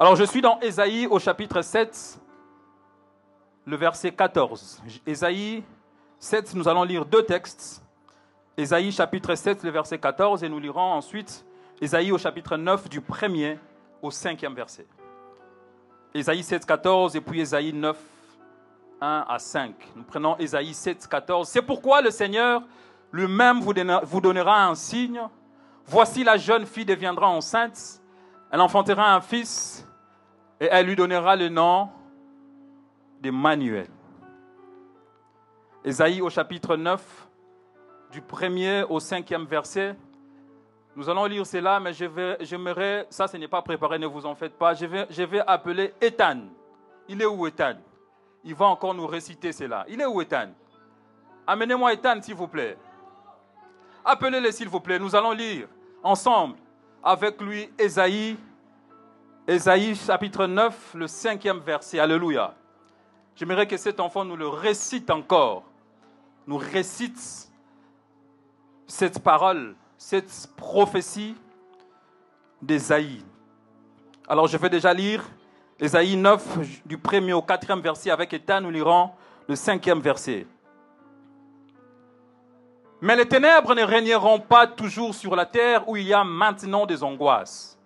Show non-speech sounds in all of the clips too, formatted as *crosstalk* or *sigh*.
Alors je suis dans Ésaïe au chapitre 7, le verset 14. Ésaïe 7, nous allons lire deux textes. Ésaïe chapitre 7, le verset 14, et nous lirons ensuite Ésaïe au chapitre 9 du premier au cinquième verset. Ésaïe 7, 14 et puis Ésaïe 9, 1 à 5. Nous prenons Ésaïe 7, 14. C'est pourquoi le Seigneur lui-même vous donnera un signe. Voici la jeune fille deviendra enceinte. Elle enfantera un fils et elle lui donnera le nom d'Emmanuel. Ésaïe au chapitre 9, du premier au cinquième verset. Nous allons lire cela, mais je j'aimerais, ça ce n'est pas préparé, ne vous en faites pas. Je vais, je vais appeler Ethan. Il est où Ethan? Il va encore nous réciter cela. Il est où Ethan? Amenez-moi Ethan, s'il vous plaît. Appelez-le, s'il vous plaît. Nous allons lire ensemble avec lui Ésaïe, Ésaïe chapitre 9, le cinquième verset. Alléluia. J'aimerais que cet enfant nous le récite encore. Nous récite cette parole, cette prophétie d'Ésaïe. Alors je vais déjà lire Ésaïe 9, du premier au quatrième verset. Avec État, nous lirons le cinquième verset. Mais les ténèbres ne régneront pas toujours sur la terre où il y a maintenant des angoisses.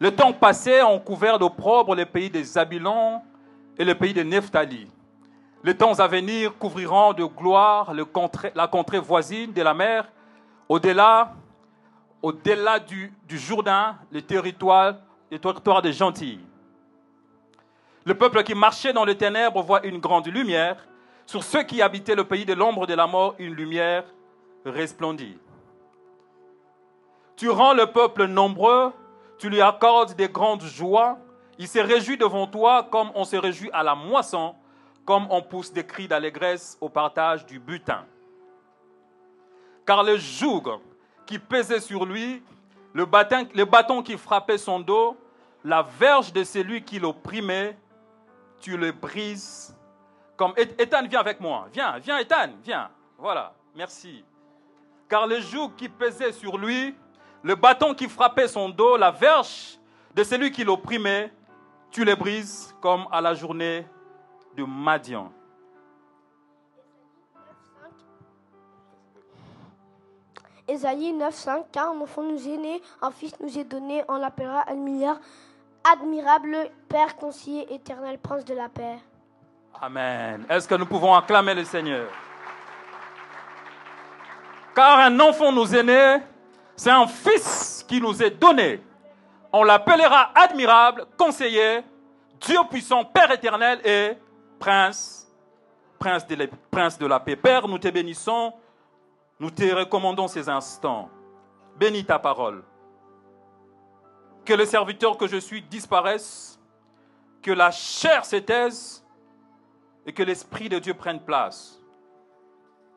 Le temps passé ont couvert d'opprobre les pays des Zabylons et le pays de Nephtali. Les temps à venir couvriront de gloire la contrée voisine de la mer, au-delà au-delà du, Jourdain, les territoires des gentils. Le peuple qui marchait dans les ténèbres voit une grande lumière. Sur ceux qui habitaient le pays de l'ombre de la mort, une lumière resplendit. Tu rends le peuple nombreux, tu lui accordes des grandes joies. Il se réjouit devant toi comme on se réjouit à la moisson, comme on pousse des cris d'allégresse au partage du butin. Car le joug qui pesait sur lui, le bâton, qui frappait son dos, la verge de celui qui l'opprimait, tu le brises. Comme Ethan, viens avec moi. Viens, viens, Ethan, viens. Voilà, merci car le joug qui pesait sur lui, le bâton qui frappait son dos, la verge de celui qui l'opprimait, tu les brises comme à la journée de Madian. Ésaïe 9.5 Car un enfant nous est né, un fils nous est donné, on l'appellera milliard admirable Père, conseiller éternel, prince de la paix. Amen. Est-ce que nous pouvons acclamer le Seigneur? Car un enfant nous est né, c'est un fils qui nous est donné. On l'appellera admirable, conseiller, Dieu puissant, Père éternel et prince, prince de, la, paix. Père, nous te bénissons, nous te recommandons ces instants. Bénis ta parole. Que le serviteur que je suis disparaisse, que la chair s'étaise et que l'Esprit de Dieu prenne place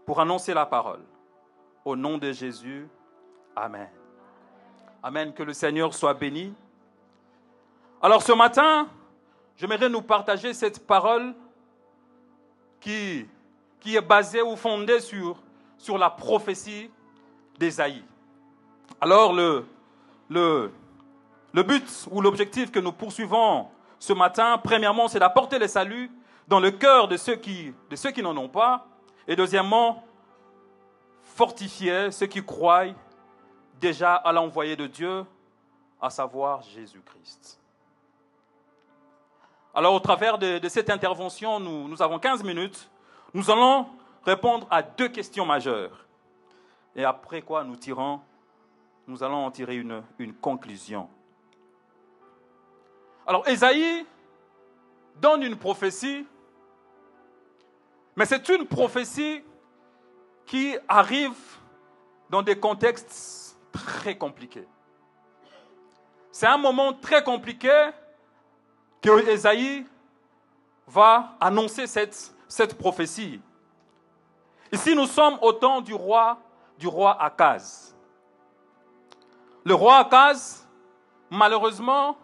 pour annoncer la parole. Au nom de Jésus, Amen. Amen. Que le Seigneur soit béni. Alors ce matin, j'aimerais nous partager cette parole qui, est basée ou fondée sur, la prophétie d'Ésaïe. Alors le but ou l'objectif que nous poursuivons ce matin, premièrement, c'est d'apporter le salut dans le cœur de ceux qui, de ceux qui n'en ont pas. Et deuxièmement, fortifier ceux qui croient déjà à l'envoyé de Dieu, à savoir Jésus-Christ. Alors au travers de, cette intervention, nous, avons 15 minutes. Nous allons répondre à deux questions majeures. Et après quoi nous tirons, nous allons en tirer une, une conclusion. Alors Ésaïe donne une prophétie, mais c'est une prophétie qui arrive dans des contextes très compliqués. C'est un moment très compliqué que Esaïe va annoncer cette, cette prophétie. Ici, nous sommes au temps du roi, du roi Akaz. Le roi Akaz, malheureusement,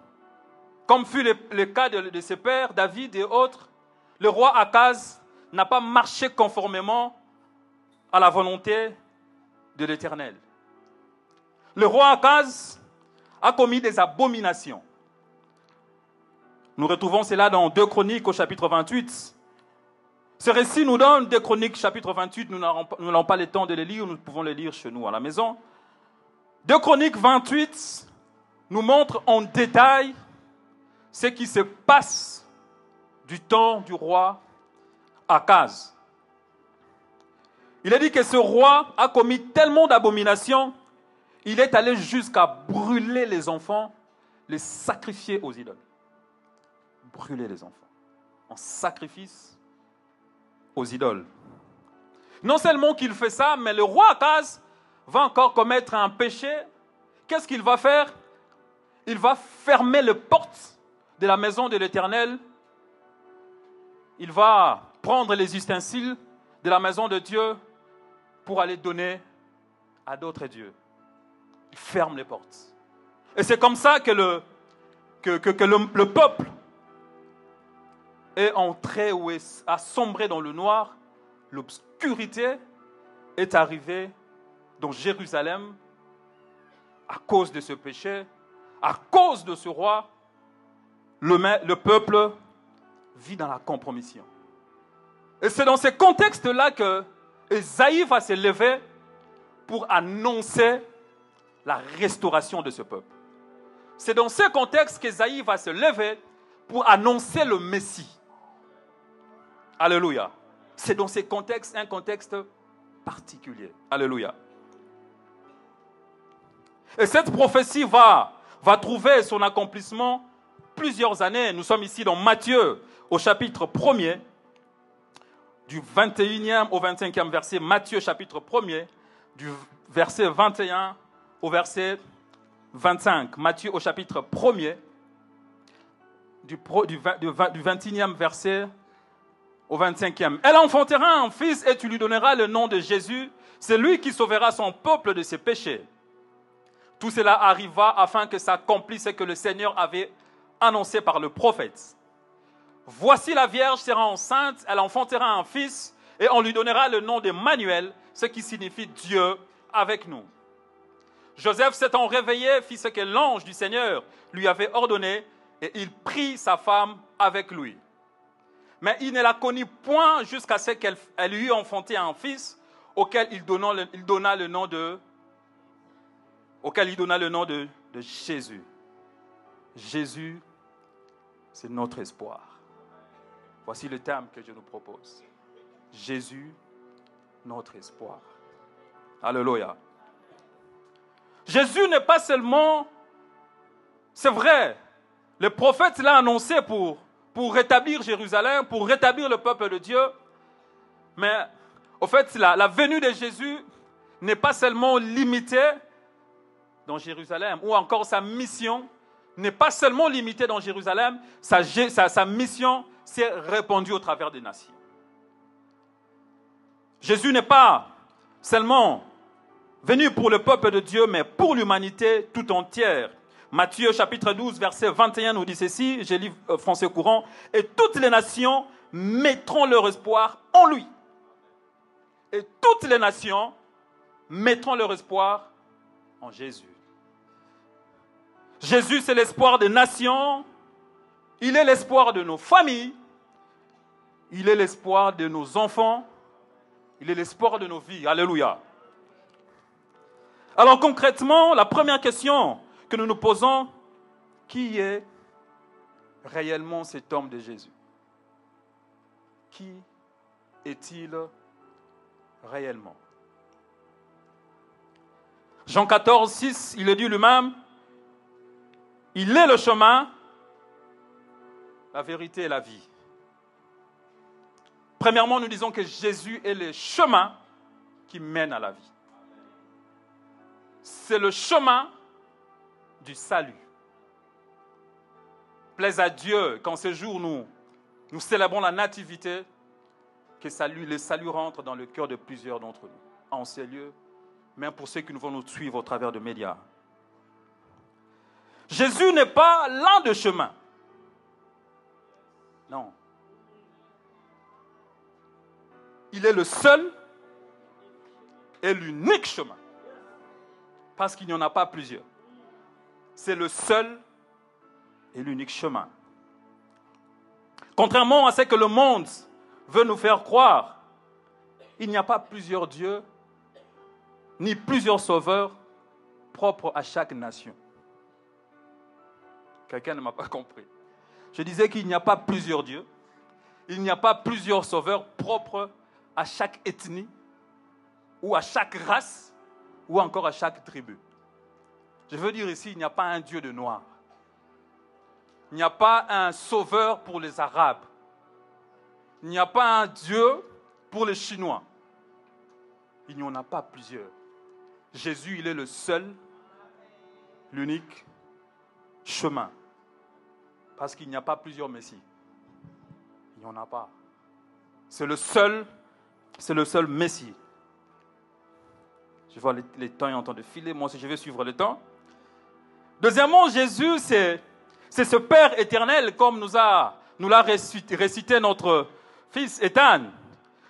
comme fut le, cas de, ses pères, David et autres, le roi Akaz n'a pas marché conformément à la volonté de l'Éternel. Le roi Akaz a commis des abominations. Nous retrouvons cela dans 2 Chroniques au chapitre 28. Ce récit nous donne 2 Chroniques chapitre 28. Nous n'avons pas le temps de les lire, nous pouvons les lire chez nous à la maison. 2 Chroniques 28 nous montre en détail ce qui se passe du temps du roi Akaz. Il a dit que ce roi a commis tellement d'abominations, il est allé jusqu'à brûler les enfants, les sacrifier aux idoles. Brûler les enfants en sacrifice aux idoles. Non seulement qu'il fait ça, mais le roi Akaz va encore commettre un péché. Qu'est-ce qu'il va faire? Il va fermer les portes de la maison de l'Éternel. Il va prendre les ustensiles de la maison de Dieu pour aller donner à d'autres dieux. Il ferme les portes. Et c'est comme ça que le, peuple est entré ou est, a sombré dans le noir. L'obscurité est arrivée dans Jérusalem à cause de ce péché, à cause de ce roi. Le, le peuple vit dans la compromission. Et c'est dans ce contexte-là que Esaïe va se lever pour annoncer la restauration de ce peuple. C'est dans ce contexte qu'Esaïe va se lever pour annoncer le Messie. Alléluia. C'est dans ce contexte, un contexte particulier. Alléluia. Et cette prophétie va, va trouver son accomplissement plusieurs années. Nous sommes ici dans Matthieu, au chapitre 1er, du 21e au 25e verset, Matthieu chapitre 1er, du verset 21 au verset 25. Matthieu au chapitre 1er, du, du, du 21e verset au 25e. Elle enfantera un fils et tu lui donneras le nom de Jésus. C'est lui qui sauvera son peuple de ses péchés. Tout cela arriva afin que s'accomplisse ce que le Seigneur avait annoncé par le prophète. Voici la Vierge sera enceinte, elle enfantera un fils, et on lui donnera le nom d'Emmanuel, ce qui signifie Dieu avec nous. Joseph s'étant réveillé, fit ce que l'ange du Seigneur lui avait ordonné, et il prit sa femme avec lui. Mais il ne la connut point jusqu'à ce qu'elle eût enfanté un fils, auquel il donna le, nom de auquel il donna le nom de Jésus. Jésus, c'est notre espoir. Voici le terme que je nous propose. Jésus, notre espoir. Alléluia. Jésus n'est pas seulement, c'est vrai, le prophète l'a annoncé pour, rétablir Jérusalem, pour rétablir le peuple de Dieu, mais au fait, la, venue de Jésus n'est pas seulement limitée dans Jérusalem, ou encore sa mission n'est pas seulement limitée dans Jérusalem, sa, mission s'est répandu au travers des nations. Jésus n'est pas seulement venu pour le peuple de Dieu, mais pour l'humanité tout entière. Matthieu chapitre 12, verset 21 nous dit ceci, j'ai lu euh, français courant, et toutes les nations mettront leur espoir en lui. Et toutes les nations mettront leur espoir en Jésus. Jésus, c'est l'espoir des nations, il est l'espoir de nos familles. Il est l'espoir de nos enfants. Il est l'espoir de nos vies. Alléluia. Alors concrètement, la première question que nous nous posons, qui est réellement cet homme de Jésus? Qui est-il réellement? Jean 14, 6, il le dit lui-même, il est le chemin, la vérité et la vie. Premièrement, nous disons que Jésus est le chemin qui mène à la vie. C'est le chemin du salut. Plaise à Dieu qu'en ce jour nous, nous célébrons la nativité, que le salut rentre dans le cœur de plusieurs d'entre nous, en ces lieux, même pour ceux qui nous vont nous suivre au travers de médias. Jésus n'est pas l'un de chemin. Non. Il est le seul et l'unique chemin. Parce qu'il n'y en a pas plusieurs. C'est le seul et l'unique chemin. Contrairement à ce que le monde veut nous faire croire, il n'y a pas plusieurs dieux, ni plusieurs sauveurs propres à chaque nation. Quelqu'un ne m'a pas compris. Je disais qu'il n'y a pas plusieurs dieux, il n'y a pas plusieurs sauveurs propres à chaque ethnie, ou à chaque race, ou encore à chaque tribu. Je veux dire ici, il n'y a pas un Dieu de noir. Il n'y a pas un sauveur pour les Arabes. Il n'y a pas un Dieu pour les Chinois. Il n'y en a pas plusieurs. Jésus, il est le seul, l'unique chemin. Parce qu'il n'y a pas plusieurs messies. Il n'y en a pas. C'est le seul, c'est le seul messie. Je vois les, temps en train de filer, moi aussi je vais suivre le temps. Deuxièmement, Jésus, c'est, ce Père éternel, comme nous, a, nous l'a récité, notre fils Ethan.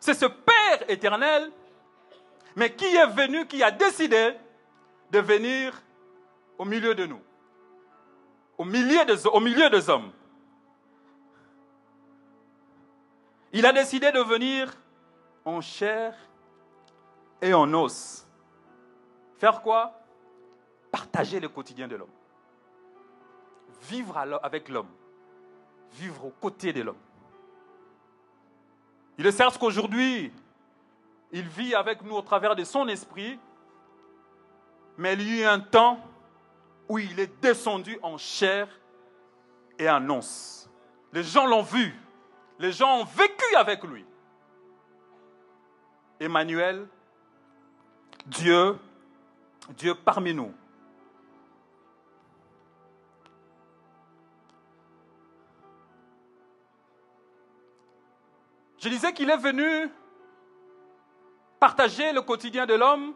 C'est ce Père éternel, mais qui est venu, qui a décidé de venir au milieu de nous, au milieu des hommes. Il a décidé de venir en chair et en os. Faire quoi? Partager le quotidien de l'homme. Vivre avec l'homme. Vivre aux côtés de l'homme. Il est certes qu'aujourd'hui, il vit avec nous au travers de son esprit, mais il y a eu un temps où il est descendu en chair et en os. Les gens l'ont vu, les gens ont vécu avec lui. Emmanuel, Dieu, Dieu parmi nous. Je disais qu'il est venu partager le quotidien de l'homme.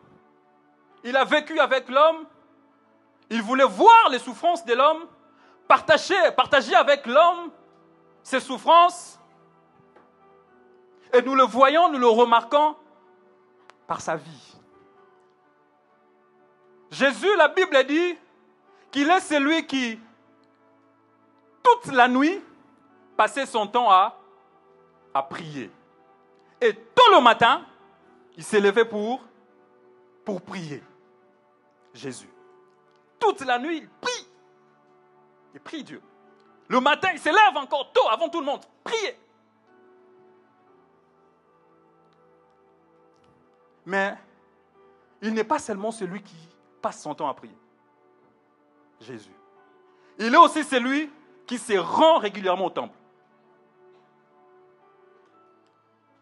Il a vécu avec l'homme. Il voulait voir les souffrances de l'homme, partager, partager avec l'homme ses souffrances. Et nous le voyons, nous le remarquons par sa vie. Jésus, la Bible dit qu'il est celui qui, toute la nuit, passait son temps à, prier. Et tout le matin, il s'est levé pour, pour prier. Jésus. Toute la nuit, il prie. Il prie Dieu. Le matin, il se lève encore tôt, avant tout le monde. Prier. Mais il n'est pas seulement celui qui passe son temps à prier. Jésus. Il est aussi celui qui se rend régulièrement au temple.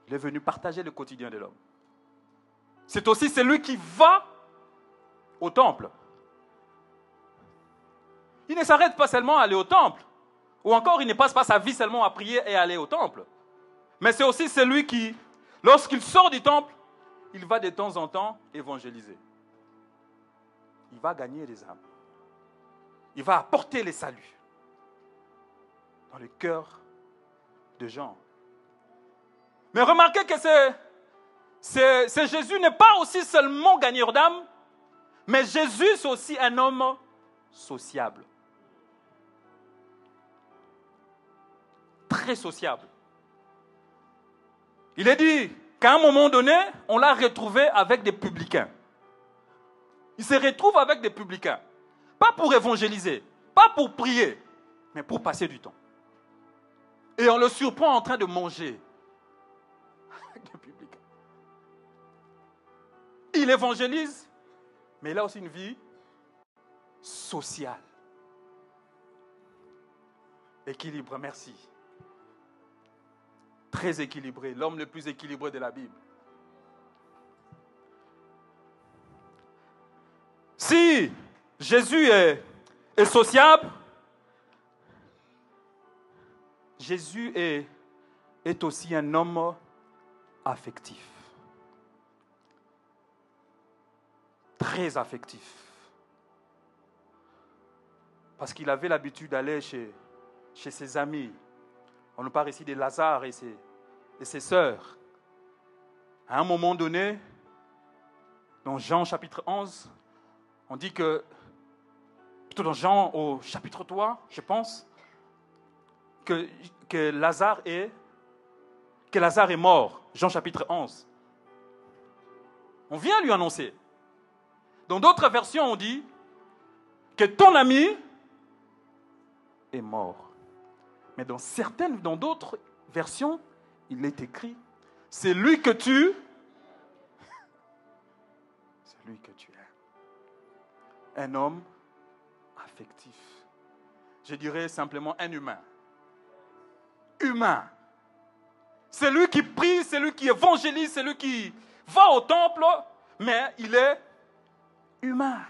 Il est venu partager le quotidien de l'homme. C'est aussi celui qui va au temple. Il ne s'arrête pas seulement à aller au temple, ou encore il ne passe pas sa vie seulement à prier et à aller au temple. Mais c'est aussi celui qui, lorsqu'il sort du temple, il va de temps en temps évangéliser il va gagner les âmes. Il va apporter les saluts dans le cœur de gens. Mais remarquez que c'est, Jésus n'est pas aussi seulement gagneur d'âmes, mais Jésus c'est aussi un homme sociable. Très sociable. Il est dit qu'à un moment donné, on l'a retrouvé avec des publicains. Il se retrouve avec des publicains. Pas pour évangéliser, pas pour prier, mais pour passer du temps. Et on le surprend en train de manger avec des publicains. Il évangélise, mais il a aussi une vie sociale. Équilibre, merci. Très équilibré, l'homme le plus équilibré de la Bible. Si Jésus est, sociable, Jésus est, aussi un homme affectif. Très affectif. Parce qu'il avait l'habitude d'aller chez, chez ses amis. On nous parle ici de Lazare et ses, et ses sœurs. À un moment donné, dans Jean chapitre 11, on dit que, plutôt dans Jean au chapitre 3, je pense, que Lazare est, que Lazare est mort. Jean chapitre 11. On vient lui annoncer. Dans d'autres versions, on dit que ton ami est mort. Mais dans certaines, dans d'autres versions, il est écrit, c'est lui que tu, c'est lui que tu es. Un homme affectif. Je dirais simplement un humain. Humain. C'est lui qui prie, c'est lui qui évangélise, c'est lui qui va au temple, mais il est humain.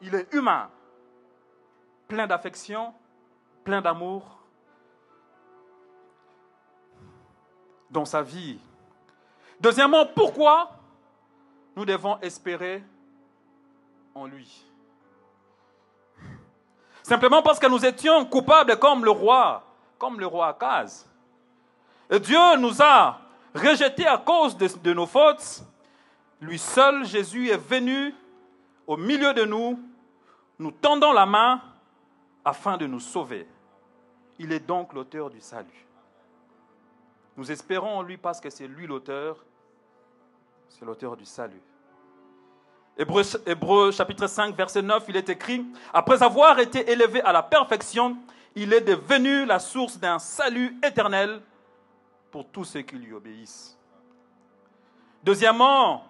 Il est humain, plein d'affection, plein d'amour dans sa vie. Deuxièmement, pourquoi nous devons espérer lui Simplement parce que nous étions coupables comme le roi, comme le roi Akaz. Et Dieu nous a rejetés à cause de, de nos fautes. Lui seul, Jésus, est venu au milieu de nous, nous tendant la main afin de nous sauver. Il est donc l'auteur du salut. Nous espérons en lui parce que c'est lui l'auteur, c'est l'auteur du salut. Hébreu, chapitre 5, verset 9, il est écrit, Après avoir été élevé à la perfection, il est devenu la source d'un salut éternel pour tous ceux qui lui obéissent. Deuxièmement,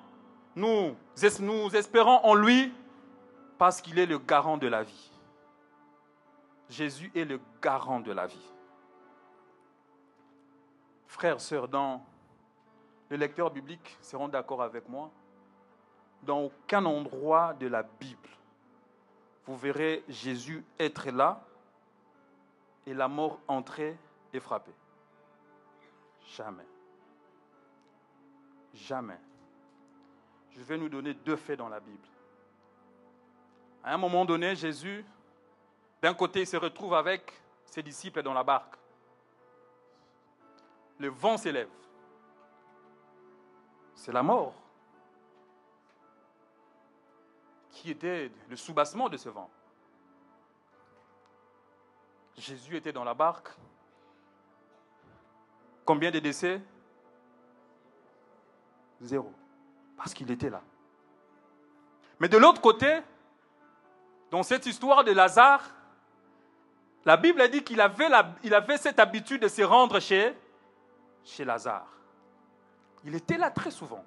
nous, espérons en lui parce qu'il est le garant de la vie. Jésus est le garant de la vie. Frères, sœurs, dans les lecteurs bibliques seront d'accord avec moi, dans aucun endroit de la Bible, vous verrez Jésus être là et la mort entrer et frapper. Jamais. Jamais. Je vais nous donner deux faits dans la Bible. À un moment donné, Jésus, d'un côté, il se retrouve avec ses disciples dans la barque. Le vent s'élève. C'est la mort était le soubassement de ce vent. Jésus était dans la barque. Combien de décès? Zéro. Parce qu'il était là. Mais de l'autre côté, dans cette histoire de Lazare, la Bible a dit qu'il avait, cette habitude de se rendre chez Lazare. Il était là très souvent.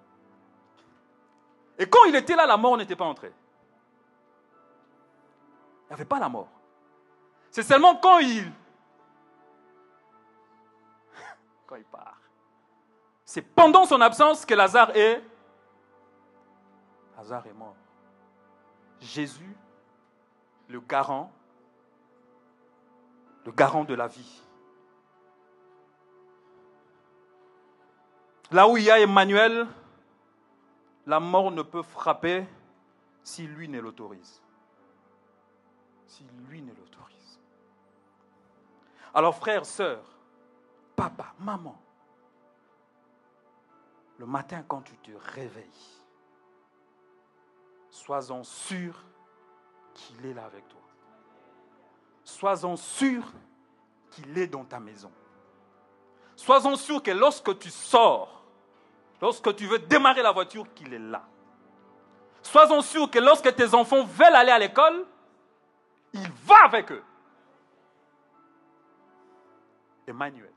Et quand il était là, la mort n'était pas entrée. Il n'y avait pas la mort. C'est seulement *laughs* quand il... Part. C'est pendant son absence que Lazare est... Lazare est mort. Jésus le garant, le garant de la vie. Là où il y a Emmanuel, la mort ne peut frapper si lui ne l'autorise. Si lui ne l'autorise. Alors frères, sœurs, papa, maman, le matin quand tu te réveilles, sois-en sûr qu'il est là avec toi. Sois-en sûr qu'il est dans ta maison. Sois-en sûr que lorsque tu sors, lorsque tu veux démarrer la voiture, qu'il est là. Sois-en sûr que lorsque tes enfants veulent aller à l'école, il va avec eux. Emmanuel.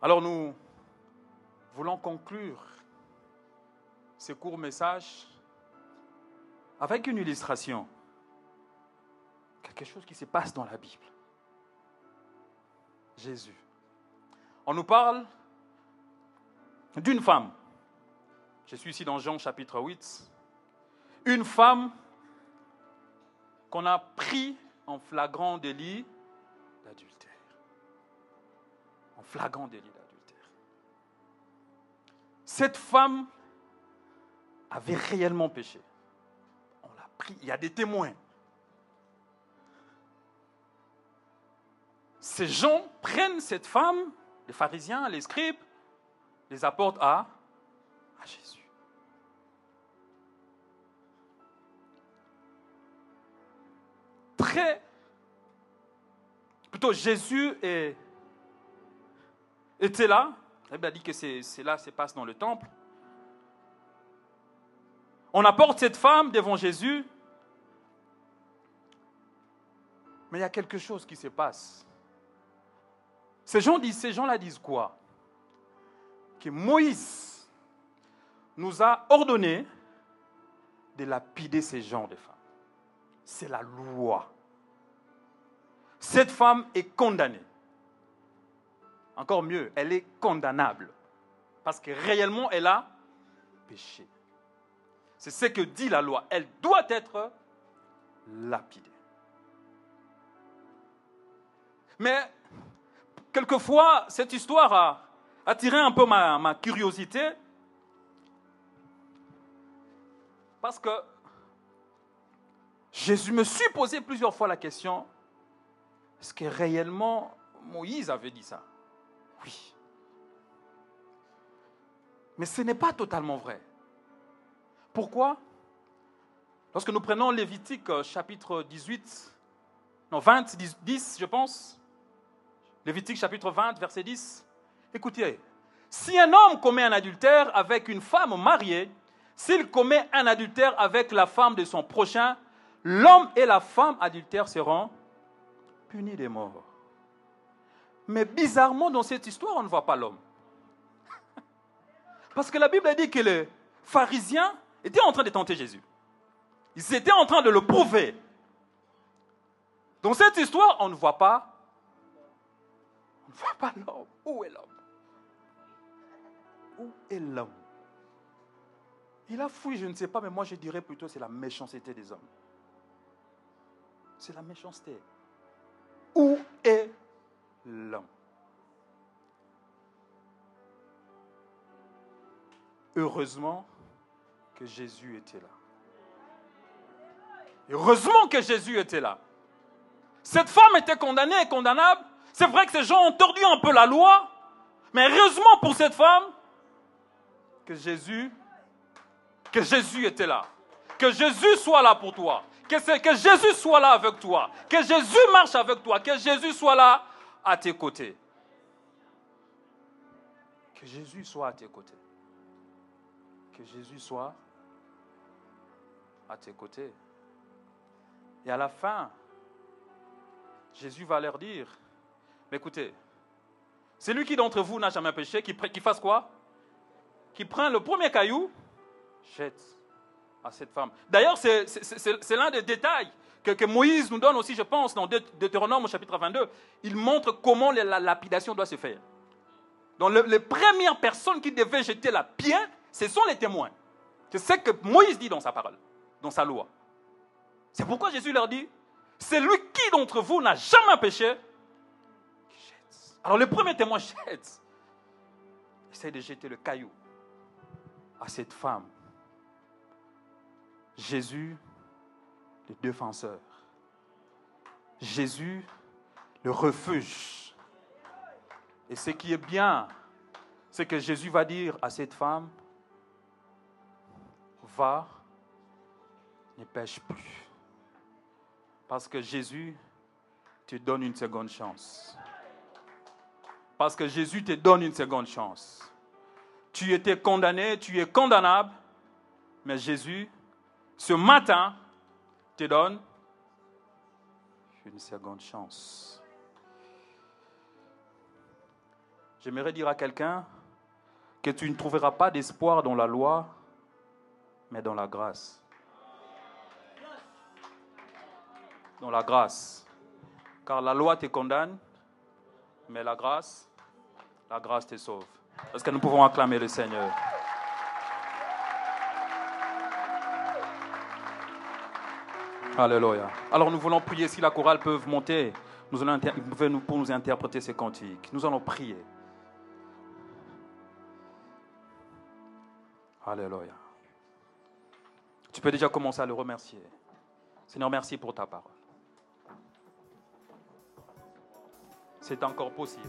Alors nous voulons conclure ce court message avec une illustration. Quelque chose qui se passe dans la Bible. Jésus. On nous parle d'une femme. Je suis ici dans Jean chapitre 8. Une femme qu'on a pris en flagrant délit d'adultère. En flagrant délit d'adultère. Cette femme avait réellement péché. On l'a pris, il y a des témoins. Ces gens prennent cette femme, les pharisiens, les scribes, les apportent à, à Jésus. Plutôt, Jésus était là. La Bible a dit que c'est là, ça passe dans le temple. On apporte cette femme devant Jésus. Mais il y a quelque chose qui se passe. Ces gens disent, ces gens-là disent quoi? Que Moïse nous a ordonné de lapider ces gens de femmes. C'est la loi. Cette femme est condamnée. Encore mieux, elle est condamnable. Parce que réellement, elle a péché. C'est ce que dit la loi. Elle doit être lapidée. Mais quelquefois, cette histoire a attiré un peu ma, curiosité parce que Jésus me suis posé plusieurs fois la question, est-ce que réellement Moïse avait dit ça? Oui. Mais ce n'est pas totalement vrai. Pourquoi? Lorsque nous prenons Lévitique euh, chapitre 18, non 20, 10 je pense, Lévitique chapitre 20, verset 10. Écoutez, si un homme commet un adultère avec une femme mariée, s'il commet un adultère avec la femme de son prochain, l'homme et la femme adultère seront punis des morts. Mais bizarrement, dans cette histoire, on ne voit pas l'homme. *laughs* Parce que la Bible dit que les pharisiens étaient en train de tenter Jésus. Ils étaient en train de le prouver. Dans cette histoire, on ne voit pas ne voit pas l'homme. Où est l'homme? Où est l'homme? Il a fouillé, je ne sais pas, mais moi je dirais plutôt c'est la méchanceté des hommes. C'est la méchanceté. Où est l'homme? Heureusement que Jésus était là. Heureusement que Jésus était là. Cette femme était condamnée et condamnable c'est vrai que ces gens ont tordu un peu la loi, mais heureusement pour cette femme que Jésus, que Jésus était là. Que Jésus soit là pour toi. Que, Jésus soit là avec toi. Que Jésus marche avec toi. Que Jésus soit là à tes côtés. Que Jésus soit à tes côtés. Que Jésus soit à tes côtés. Et à la fin, Jésus va leur dire, écoutez, celui qui d'entre vous n'a jamais péché, qui fasse quoi? Qui prend le premier caillou, jette à cette femme. D'ailleurs, c'est l'un des détails que, Moïse nous donne aussi, je pense, dans Deutéronome au chapitre 22. Il montre comment la lapidation doit se faire. Donc, les premières personnes qui devaient jeter la pierre, ce sont les témoins. C'est ce que Moïse dit dans sa parole, dans sa loi. C'est pourquoi Jésus leur dit, celui qui d'entre vous n'a jamais péché, alors le premier témoin *laughs* jette, essaie de jeter le caillou à cette femme. Jésus, le défenseur. Jésus, le refuge. Et ce qui est bien, c'est que Jésus va dire à cette femme, va, ne pêche plus. Parce que Jésus te donne une seconde chance. Parce que Jésus te donne une seconde chance. Tu étais condamné, tu es condamnable, mais Jésus, ce matin, te donne une seconde chance. J'aimerais dire à quelqu'un que tu ne trouveras pas d'espoir dans la loi, mais dans la grâce. Dans la grâce. Car la loi te condamne, mais la grâce la grâce te sauve. Est-ce que nous pouvons acclamer le Seigneur? Alléluia. Alors nous voulons prier si la chorale peut monter. Nous allons pour nous interpréter ces cantiques. Nous allons prier. Alléluia. Tu peux déjà commencer à le remercier. Seigneur, merci pour ta parole. C'est encore possible.